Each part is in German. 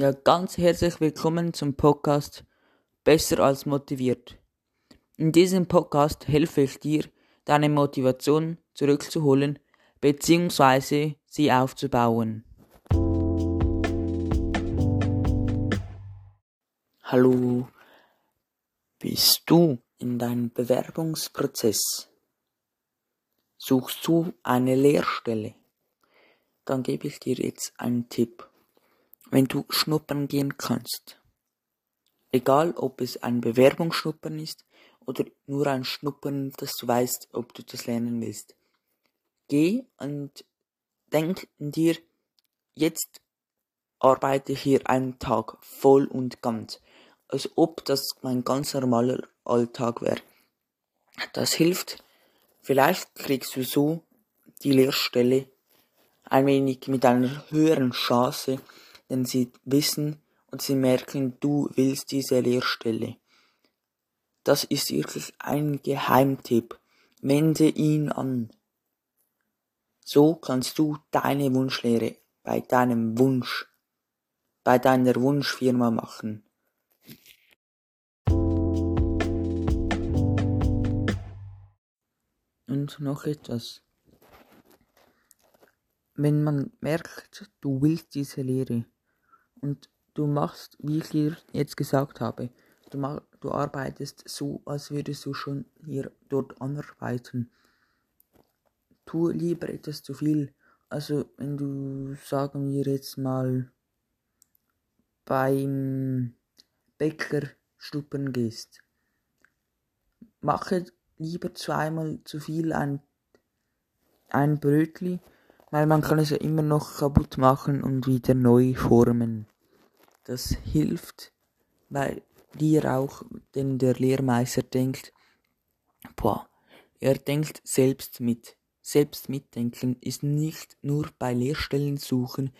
Ja, ganz herzlich willkommen zum Podcast Besser als motiviert. In diesem Podcast helfe ich dir, deine Motivation zurückzuholen bzw. sie aufzubauen. Hallo, bist du in deinem Bewerbungsprozess? Suchst du eine Lehrstelle? Dann gebe ich dir jetzt einen Tipp. Wenn du schnuppern gehen kannst, egal ob es ein Bewerbungsschnuppern ist oder nur ein Schnuppern, dass du weißt, ob du das lernen willst. Geh und denk dir, jetzt arbeite hier einen Tag voll und ganz, als ob das mein ganz normaler Alltag wäre. Das hilft. Vielleicht kriegst du so die Lehrstelle ein wenig mit einer höheren Chance, denn sie wissen und sie merken, du willst diese Lehrstelle. Das ist wirklich ein Geheimtipp. Wende ihn an. So kannst du deine Wunschlehre bei deinem Wunsch, bei deiner Wunschfirma machen. Und noch etwas. Wenn man merkt, du willst diese Lehre und du machst, wie ich dir jetzt gesagt habe, du, mach, du arbeitest so, als würdest du schon hier dort anarbeiten. Tu lieber etwas zu viel. Also wenn du, sagen wir jetzt mal, beim Bäcker schnuppern gehst, mache lieber zweimal zu viel ein, ein Brötli, weil man kann es ja immer noch kaputt machen und wieder neu formen. Das hilft, weil dir auch, denn der Lehrmeister denkt, boah, er denkt selbst mit. Selbst mitdenken ist nicht nur bei Lehrstellen suchen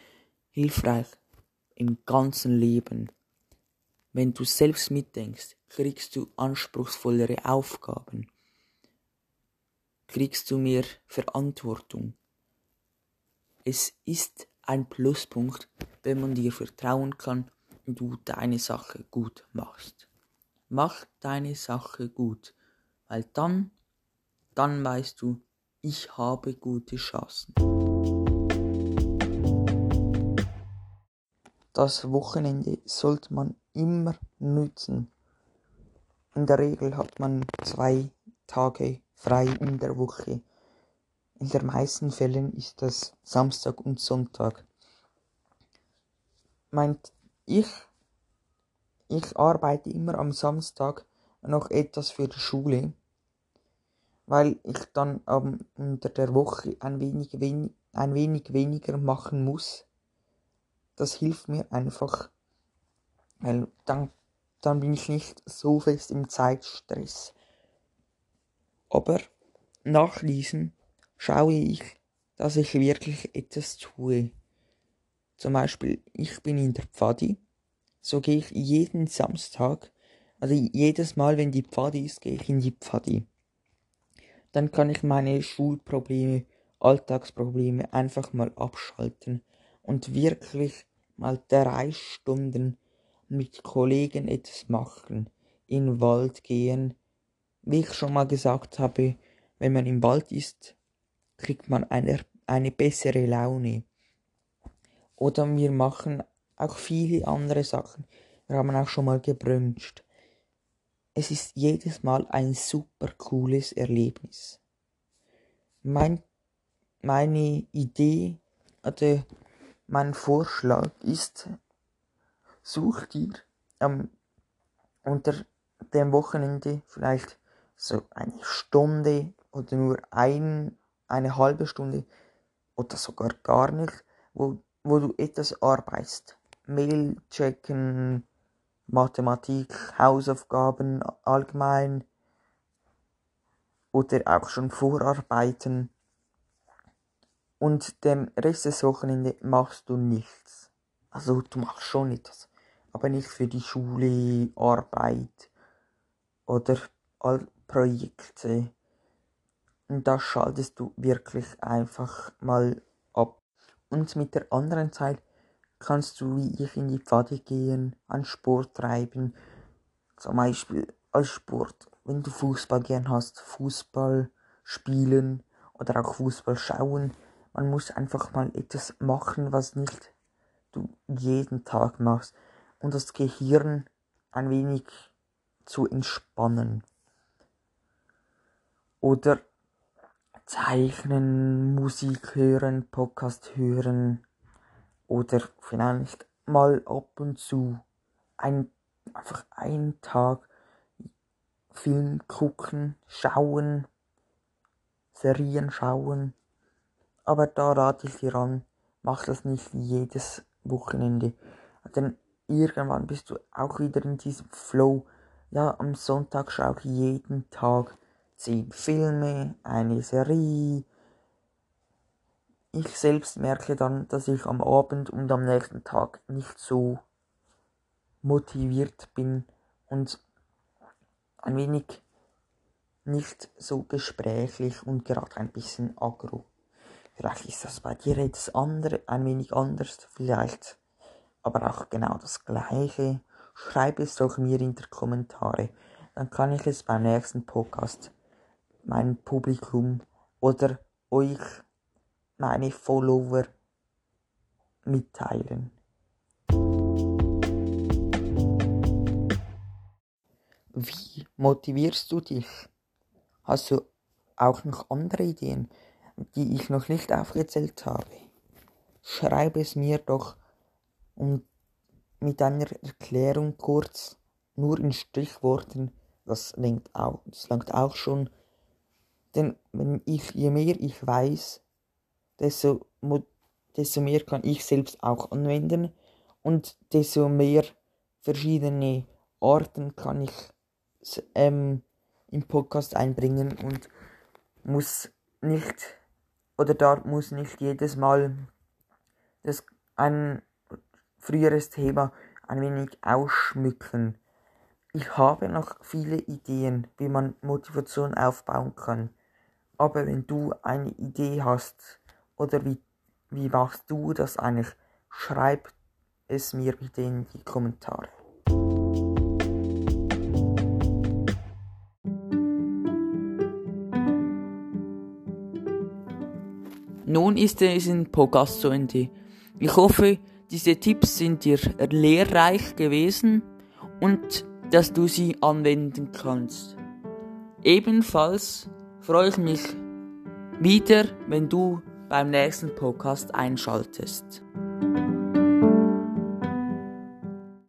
hilfreich im ganzen Leben. Wenn du selbst mitdenkst, kriegst du anspruchsvollere Aufgaben kriegst du mehr Verantwortung. Es ist ein Pluspunkt, wenn man dir vertrauen kann du deine Sache gut machst. Mach deine Sache gut, weil dann, dann weißt du, ich habe gute Chancen. Das Wochenende sollte man immer nutzen. In der Regel hat man zwei Tage frei in der Woche. In den meisten Fällen ist das Samstag und Sonntag. Meint ich, ich arbeite immer am Samstag noch etwas für die Schule, weil ich dann ähm, unter der Woche ein wenig, wen ein wenig weniger machen muss. Das hilft mir einfach, weil dann, dann bin ich nicht so fest im Zeitstress. Aber nachlesen schaue ich, dass ich wirklich etwas tue. Zum Beispiel, ich bin in der Pfadi, so gehe ich jeden Samstag, also jedes Mal, wenn die Pfadi ist, gehe ich in die Pfadi. Dann kann ich meine Schulprobleme, Alltagsprobleme einfach mal abschalten und wirklich mal drei Stunden mit Kollegen etwas machen, in den Wald gehen, wie ich schon mal gesagt habe, wenn man im Wald ist, kriegt man eine, eine bessere Laune. Oder wir machen auch viele andere Sachen. Wir haben auch schon mal gebruncht. Es ist jedes Mal ein super cooles Erlebnis. Mein, meine Idee oder mein Vorschlag ist, such dir ähm, unter dem Wochenende vielleicht so eine Stunde oder nur ein, eine halbe Stunde oder sogar gar nicht, wo, wo du etwas arbeitest. Mail checken, Mathematik, Hausaufgaben allgemein oder auch schon vorarbeiten. Und den Rest des Wochenende machst du nichts. Also du machst schon etwas, aber nicht für die Schule, Arbeit oder Projekte. Und da schaltest du wirklich einfach mal. Und mit der anderen Zeit kannst du wie ich in die Pfade gehen, an Sport treiben, zum Beispiel als Sport, wenn du Fußball gern hast, Fußball spielen oder auch Fußball schauen. Man muss einfach mal etwas machen, was nicht du jeden Tag machst und das Gehirn ein wenig zu entspannen. Oder zeichnen, Musik hören, Podcast hören oder vielleicht mal ab und zu ein, einfach einen Tag Film gucken, schauen, Serien schauen. Aber da rate ich dir an, mach das nicht jedes Wochenende. Denn irgendwann bist du auch wieder in diesem Flow. Ja, am Sonntag schaue ich jeden Tag zehn Filme, eine Serie. Ich selbst merke dann, dass ich am Abend und am nächsten Tag nicht so motiviert bin und ein wenig nicht so gesprächlich und gerade ein bisschen aggro. Vielleicht ist das bei dir jetzt andere, ein wenig anders, vielleicht aber auch genau das gleiche. Schreib es doch mir in die Kommentare, dann kann ich es beim nächsten Podcast mein Publikum oder euch, meine Follower, mitteilen. Wie motivierst du dich? Hast du auch noch andere Ideen, die ich noch nicht aufgezählt habe? Schreib es mir doch und mit einer Erklärung kurz, nur in Stichworten, das langt auch, das langt auch schon. Denn wenn ich, je mehr ich weiß, desto, desto mehr kann ich selbst auch anwenden und desto mehr verschiedene Arten kann ich ähm, im Podcast einbringen und muss nicht oder da muss nicht jedes Mal das ein früheres Thema ein wenig ausschmücken. Ich habe noch viele Ideen, wie man Motivation aufbauen kann. Aber wenn du eine Idee hast oder wie, wie machst du das eigentlich, schreib es mir bitte in die Kommentare. Nun ist es in Podcast zu Ende. Ich hoffe, diese Tipps sind dir lehrreich gewesen und dass du sie anwenden kannst. Ebenfalls freue ich mich wieder, wenn du beim nächsten Podcast einschaltest.